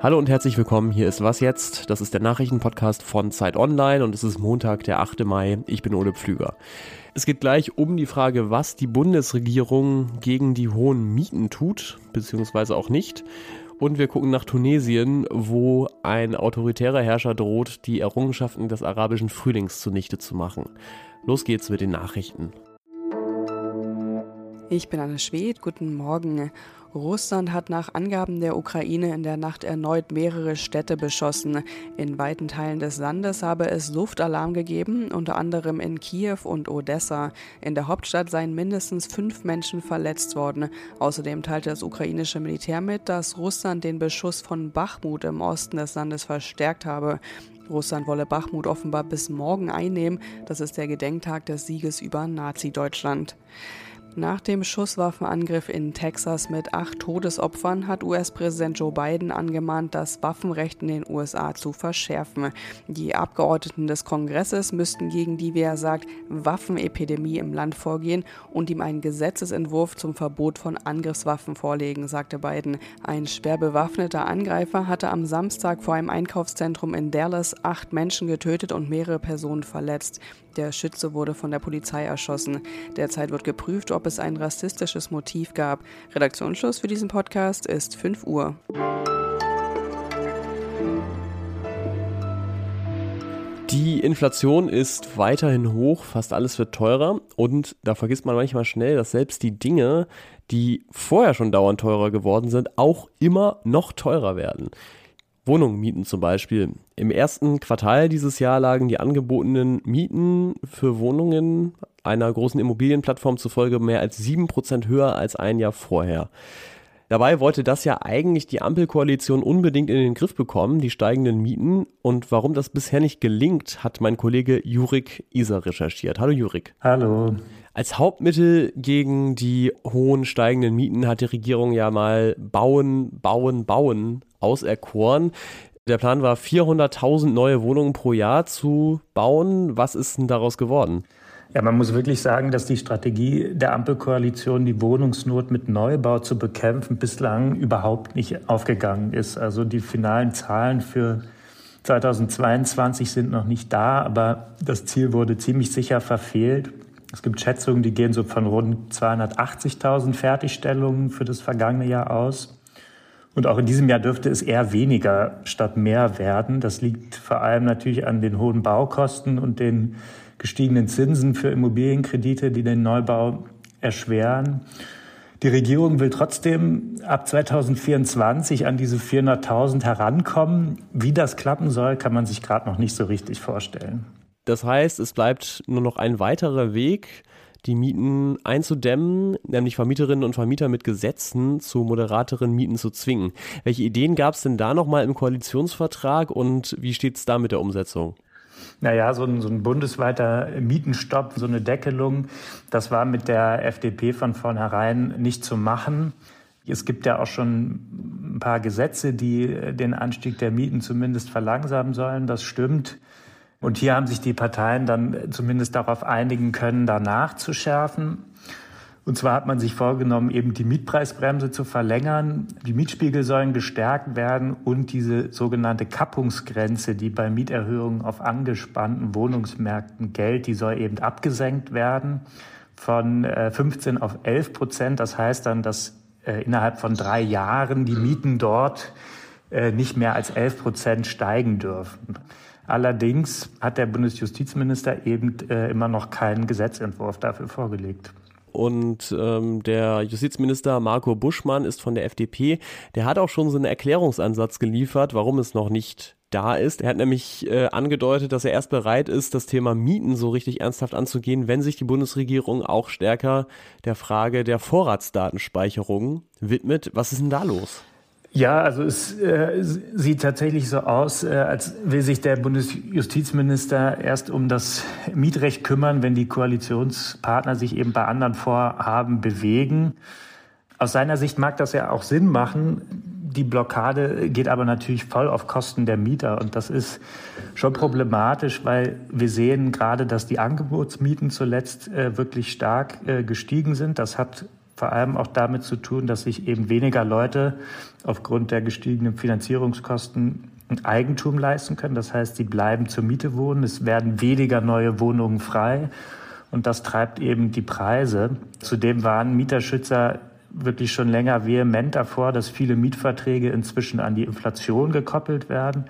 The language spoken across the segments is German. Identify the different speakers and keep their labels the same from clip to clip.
Speaker 1: Hallo und herzlich willkommen. Hier ist Was jetzt? Das ist der Nachrichtenpodcast von Zeit Online und es ist Montag, der 8. Mai. Ich bin Ole Pflüger. Es geht gleich um die Frage, was die Bundesregierung gegen die hohen Mieten tut, beziehungsweise auch nicht. Und wir gucken nach Tunesien, wo ein autoritärer Herrscher droht, die Errungenschaften des arabischen Frühlings zunichte zu machen. Los geht's mit den Nachrichten.
Speaker 2: Ich bin Anne Schwed, guten Morgen. Russland hat nach Angaben der Ukraine in der Nacht erneut mehrere Städte beschossen. In weiten Teilen des Landes habe es Luftalarm gegeben, unter anderem in Kiew und Odessa. In der Hauptstadt seien mindestens fünf Menschen verletzt worden. Außerdem teilte das ukrainische Militär mit, dass Russland den Beschuss von Bachmut im Osten des Landes verstärkt habe. Russland wolle Bachmut offenbar bis morgen einnehmen. Das ist der Gedenktag des Sieges über Nazi-Deutschland. Nach dem Schusswaffenangriff in Texas mit acht Todesopfern hat US-Präsident Joe Biden angemahnt, das Waffenrecht in den USA zu verschärfen. Die Abgeordneten des Kongresses müssten gegen die, wie er sagt, Waffenepidemie im Land vorgehen und ihm einen Gesetzesentwurf zum Verbot von Angriffswaffen vorlegen, sagte Biden. Ein schwer bewaffneter Angreifer hatte am Samstag vor einem Einkaufszentrum in Dallas acht Menschen getötet und mehrere Personen verletzt. Der Schütze wurde von der Polizei erschossen. Derzeit wird geprüft, ob es ein rassistisches Motiv gab. Redaktionsschluss für diesen Podcast ist 5 Uhr.
Speaker 1: Die Inflation ist weiterhin hoch, fast alles wird teurer und da vergisst man manchmal schnell, dass selbst die Dinge, die vorher schon dauernd teurer geworden sind, auch immer noch teurer werden. Wohnungen mieten zum Beispiel. Im ersten Quartal dieses Jahr lagen die angebotenen Mieten für Wohnungen einer großen Immobilienplattform zufolge mehr als sieben Prozent höher als ein Jahr vorher. Dabei wollte das ja eigentlich die Ampelkoalition unbedingt in den Griff bekommen, die steigenden Mieten. Und warum das bisher nicht gelingt, hat mein Kollege Jurik Iser recherchiert. Hallo Jurik.
Speaker 3: Hallo.
Speaker 1: Als Hauptmittel gegen die hohen steigenden Mieten hat die Regierung ja mal Bauen, Bauen, Bauen auserkoren. Der Plan war, 400.000 neue Wohnungen pro Jahr zu bauen. Was ist denn daraus geworden?
Speaker 3: Ja, man muss wirklich sagen, dass die Strategie der Ampelkoalition, die Wohnungsnot mit Neubau zu bekämpfen, bislang überhaupt nicht aufgegangen ist. Also die finalen Zahlen für 2022 sind noch nicht da, aber das Ziel wurde ziemlich sicher verfehlt. Es gibt Schätzungen, die gehen so von rund 280.000 Fertigstellungen für das vergangene Jahr aus. Und auch in diesem Jahr dürfte es eher weniger statt mehr werden. Das liegt vor allem natürlich an den hohen Baukosten und den gestiegenen Zinsen für Immobilienkredite, die den Neubau erschweren. Die Regierung will trotzdem ab 2024 an diese 400.000 herankommen. Wie das klappen soll, kann man sich gerade noch nicht so richtig vorstellen.
Speaker 1: Das heißt, es bleibt nur noch ein weiterer Weg, die Mieten einzudämmen, nämlich Vermieterinnen und Vermieter mit Gesetzen zu moderateren Mieten zu zwingen. Welche Ideen gab es denn da nochmal im Koalitionsvertrag und wie steht es da mit der Umsetzung?
Speaker 3: Naja, so ein, so ein bundesweiter Mietenstopp, so eine Deckelung, das war mit der FDP von vornherein nicht zu machen. Es gibt ja auch schon ein paar Gesetze, die den Anstieg der Mieten zumindest verlangsamen sollen. Das stimmt. Und hier haben sich die Parteien dann zumindest darauf einigen können, danach zu schärfen. Und zwar hat man sich vorgenommen, eben die Mietpreisbremse zu verlängern. Die Mietspiegel sollen gestärkt werden und diese sogenannte Kappungsgrenze, die bei Mieterhöhungen auf angespannten Wohnungsmärkten gilt, die soll eben abgesenkt werden von 15 äh, auf 11 Prozent. Das heißt dann, dass äh, innerhalb von drei Jahren die Mieten dort äh, nicht mehr als 11 Prozent steigen dürfen. Allerdings hat der Bundesjustizminister eben äh, immer noch keinen Gesetzentwurf dafür vorgelegt.
Speaker 1: Und ähm, der Justizminister Marco Buschmann ist von der FDP. Der hat auch schon so einen Erklärungsansatz geliefert, warum es noch nicht da ist. Er hat nämlich äh, angedeutet, dass er erst bereit ist, das Thema Mieten so richtig ernsthaft anzugehen, wenn sich die Bundesregierung auch stärker der Frage der Vorratsdatenspeicherung widmet. Was ist denn da los?
Speaker 3: Ja, also es äh, sieht tatsächlich so aus, äh, als will sich der Bundesjustizminister erst um das Mietrecht kümmern, wenn die Koalitionspartner sich eben bei anderen Vorhaben bewegen. Aus seiner Sicht mag das ja auch Sinn machen. Die Blockade geht aber natürlich voll auf Kosten der Mieter. Und das ist schon problematisch, weil wir sehen gerade, dass die Angebotsmieten zuletzt äh, wirklich stark äh, gestiegen sind. Das hat vor allem auch damit zu tun, dass sich eben weniger Leute aufgrund der gestiegenen Finanzierungskosten ein Eigentum leisten können. Das heißt, sie bleiben zur Miete wohnen. Es werden weniger neue Wohnungen frei. Und das treibt eben die Preise. Zudem waren Mieterschützer wirklich schon länger vehement davor, dass viele Mietverträge inzwischen an die Inflation gekoppelt werden.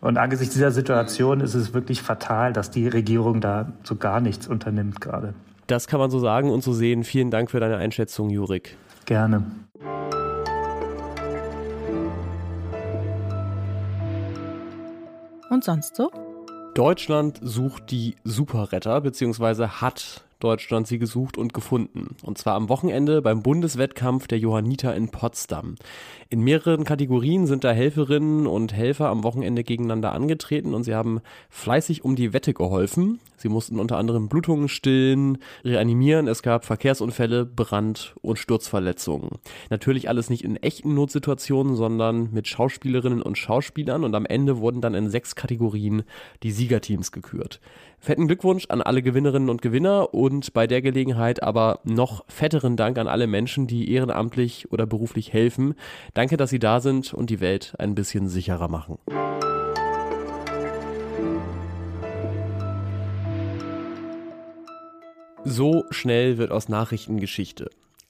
Speaker 3: Und angesichts dieser Situation ist es wirklich fatal, dass die Regierung da so gar nichts unternimmt gerade.
Speaker 1: Das kann man so sagen und so sehen. Vielen Dank für deine Einschätzung, Jurik.
Speaker 3: Gerne.
Speaker 4: Und sonst so?
Speaker 1: Deutschland sucht die Superretter, beziehungsweise hat Deutschland sie gesucht und gefunden. Und zwar am Wochenende beim Bundeswettkampf der Johanniter in Potsdam. In mehreren Kategorien sind da Helferinnen und Helfer am Wochenende gegeneinander angetreten und sie haben fleißig um die Wette geholfen. Sie mussten unter anderem Blutungen stillen, reanimieren, es gab Verkehrsunfälle, Brand- und Sturzverletzungen. Natürlich alles nicht in echten Notsituationen, sondern mit Schauspielerinnen und Schauspielern und am Ende wurden dann in sechs Kategorien die Siegerteams gekürt. Fetten Glückwunsch an alle Gewinnerinnen und Gewinner und bei der Gelegenheit aber noch fetteren Dank an alle Menschen, die ehrenamtlich oder beruflich helfen. Danke, dass Sie da sind und die Welt ein bisschen sicherer machen. So schnell wird aus Nachrichten Geschichte.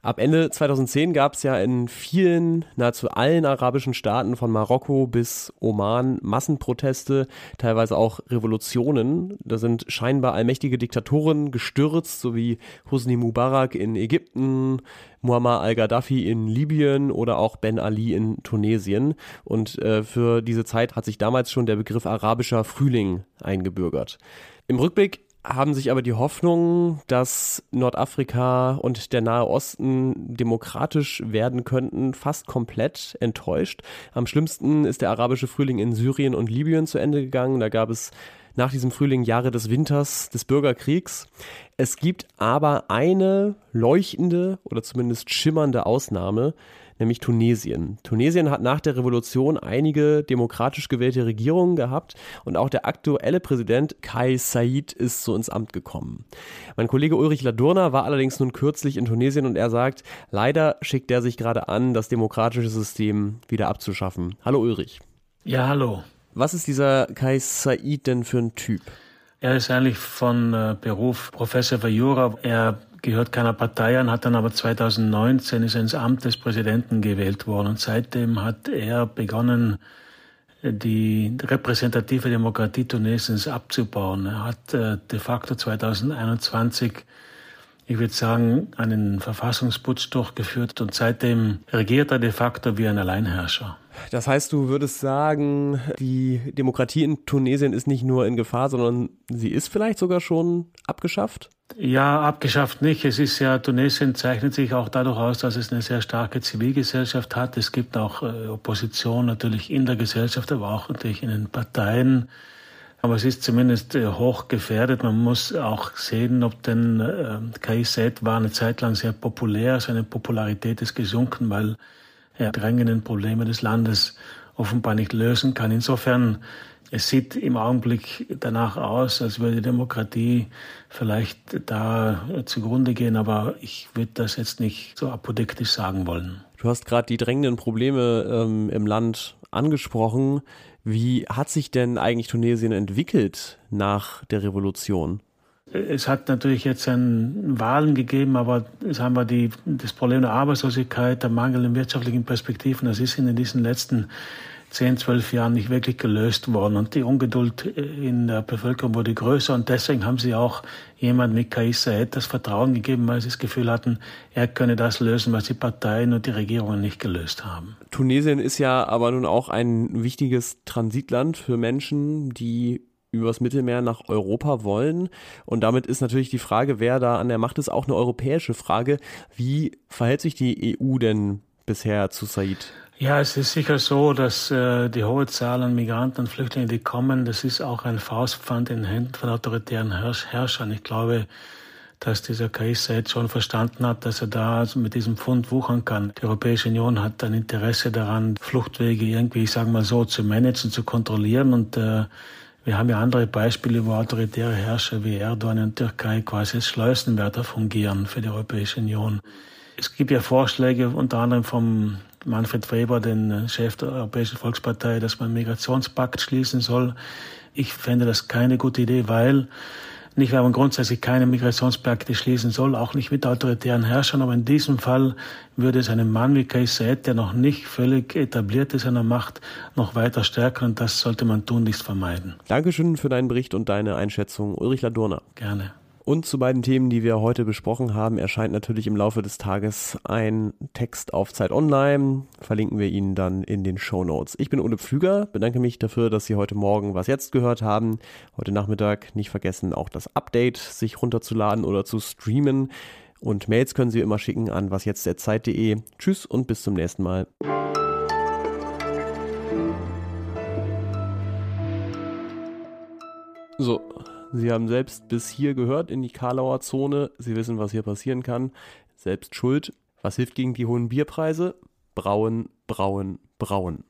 Speaker 1: Ab Ende 2010 gab es ja in vielen, nahezu allen arabischen Staaten von Marokko bis Oman Massenproteste, teilweise auch Revolutionen. Da sind scheinbar allmächtige Diktatoren gestürzt, so wie Hosni Mubarak in Ägypten, Muammar al-Gaddafi in Libyen oder auch Ben Ali in Tunesien. Und äh, für diese Zeit hat sich damals schon der Begriff arabischer Frühling eingebürgert. Im Rückblick haben sich aber die Hoffnungen, dass Nordafrika und der Nahe Osten demokratisch werden könnten, fast komplett enttäuscht. Am schlimmsten ist der arabische Frühling in Syrien und Libyen zu Ende gegangen. Da gab es nach diesem Frühling Jahre des Winters, des Bürgerkriegs. Es gibt aber eine leuchtende oder zumindest schimmernde Ausnahme, nämlich Tunesien. Tunesien hat nach der Revolution einige demokratisch gewählte Regierungen gehabt und auch der aktuelle Präsident Kai Said ist so ins Amt gekommen. Mein Kollege Ulrich Ladurna war allerdings nun kürzlich in Tunesien und er sagt, leider schickt er sich gerade an, das demokratische System wieder abzuschaffen. Hallo Ulrich.
Speaker 5: Ja, hallo.
Speaker 1: Was ist dieser Kai Said denn für ein Typ?
Speaker 5: Er ist eigentlich von äh, Beruf Professor für Jura. Er gehört keiner Partei an, hat dann aber 2019 ist ins Amt des Präsidenten gewählt worden und seitdem hat er begonnen, die repräsentative Demokratie Tunesiens abzubauen. Er hat äh, de facto 2021 ich würde sagen, einen Verfassungsputsch durchgeführt und seitdem regiert er de facto wie ein Alleinherrscher.
Speaker 1: Das heißt, du würdest sagen, die Demokratie in Tunesien ist nicht nur in Gefahr, sondern sie ist vielleicht sogar schon abgeschafft?
Speaker 5: Ja, abgeschafft nicht. Es ist ja, Tunesien zeichnet sich auch dadurch aus, dass es eine sehr starke Zivilgesellschaft hat. Es gibt auch äh, Opposition natürlich in der Gesellschaft, aber auch natürlich in den Parteien. Aber es ist zumindest äh, hoch gefährdet. Man muss auch sehen, ob denn äh, KIZ war eine Zeit lang sehr populär. Seine Popularität ist gesunken, weil er drängenden Probleme des Landes offenbar nicht lösen kann. Insofern, es sieht im Augenblick danach aus, als würde die Demokratie vielleicht da zugrunde gehen, aber ich würde das jetzt nicht so apodiktisch sagen wollen.
Speaker 1: Du hast gerade die drängenden Probleme ähm, im Land angesprochen. Wie hat sich denn eigentlich Tunesien entwickelt nach der Revolution?
Speaker 5: Es hat natürlich jetzt Wahlen gegeben, aber es haben wir die, das Problem der Arbeitslosigkeit, der mangelnden wirtschaftlichen Perspektiven, das ist in diesen letzten zehn, zwölf Jahren nicht wirklich gelöst worden. Und die Ungeduld in der Bevölkerung wurde größer. Und deswegen haben sie auch jemand mit Kais das Vertrauen gegeben, weil sie das Gefühl hatten, er könne das lösen, was die Parteien und die Regierungen nicht gelöst haben.
Speaker 1: Tunesien ist ja aber nun auch ein wichtiges Transitland für Menschen, die übers Mittelmeer nach Europa wollen. Und damit ist natürlich die Frage, wer da an der Macht ist, auch eine europäische Frage. Wie verhält sich die EU denn bisher zu Said?
Speaker 5: Ja, es ist sicher so, dass äh, die hohe Zahl an Migranten und Flüchtlingen, die kommen, das ist auch ein Faustpfand in Händen von autoritären Herrsch Herrschern. Ich glaube, dass dieser Kais jetzt schon verstanden hat, dass er da mit diesem Fund wuchern kann. Die Europäische Union hat ein Interesse daran, Fluchtwege irgendwie, ich sage mal so, zu managen, zu kontrollieren. Und äh, wir haben ja andere Beispiele, wo autoritäre Herrscher wie Erdogan in Türkei quasi als Schleusenwärter fungieren für die Europäische Union. Es gibt ja Vorschläge unter anderem vom Manfred Weber, den Chef der Europäischen Volkspartei, dass man einen Migrationspakt schließen soll. Ich fände das keine gute Idee, weil nicht, weil man grundsätzlich keine Migrationspakte schließen soll, auch nicht mit autoritären Herrschern, aber in diesem Fall würde es einen Mann wie Kais Said, der noch nicht völlig etabliert ist an der Macht, noch weiter stärken und das sollte man tunlichst vermeiden.
Speaker 1: Dankeschön für deinen Bericht und deine Einschätzung, Ulrich Ladurner.
Speaker 5: Gerne.
Speaker 1: Und zu beiden Themen, die wir heute besprochen haben, erscheint natürlich im Laufe des Tages ein Text auf Zeit Online. Verlinken wir Ihnen dann in den Show Notes. Ich bin Ole Pflüger, bedanke mich dafür, dass Sie heute Morgen was jetzt gehört haben. Heute Nachmittag nicht vergessen, auch das Update sich runterzuladen oder zu streamen. Und Mails können Sie immer schicken an wasjetztderzeit.de. Tschüss und bis zum nächsten Mal. So, Sie haben selbst bis hier gehört in die Karlauer Zone. Sie wissen, was hier passieren kann. Selbst schuld. Was hilft gegen die hohen Bierpreise? Brauen, brauen, brauen.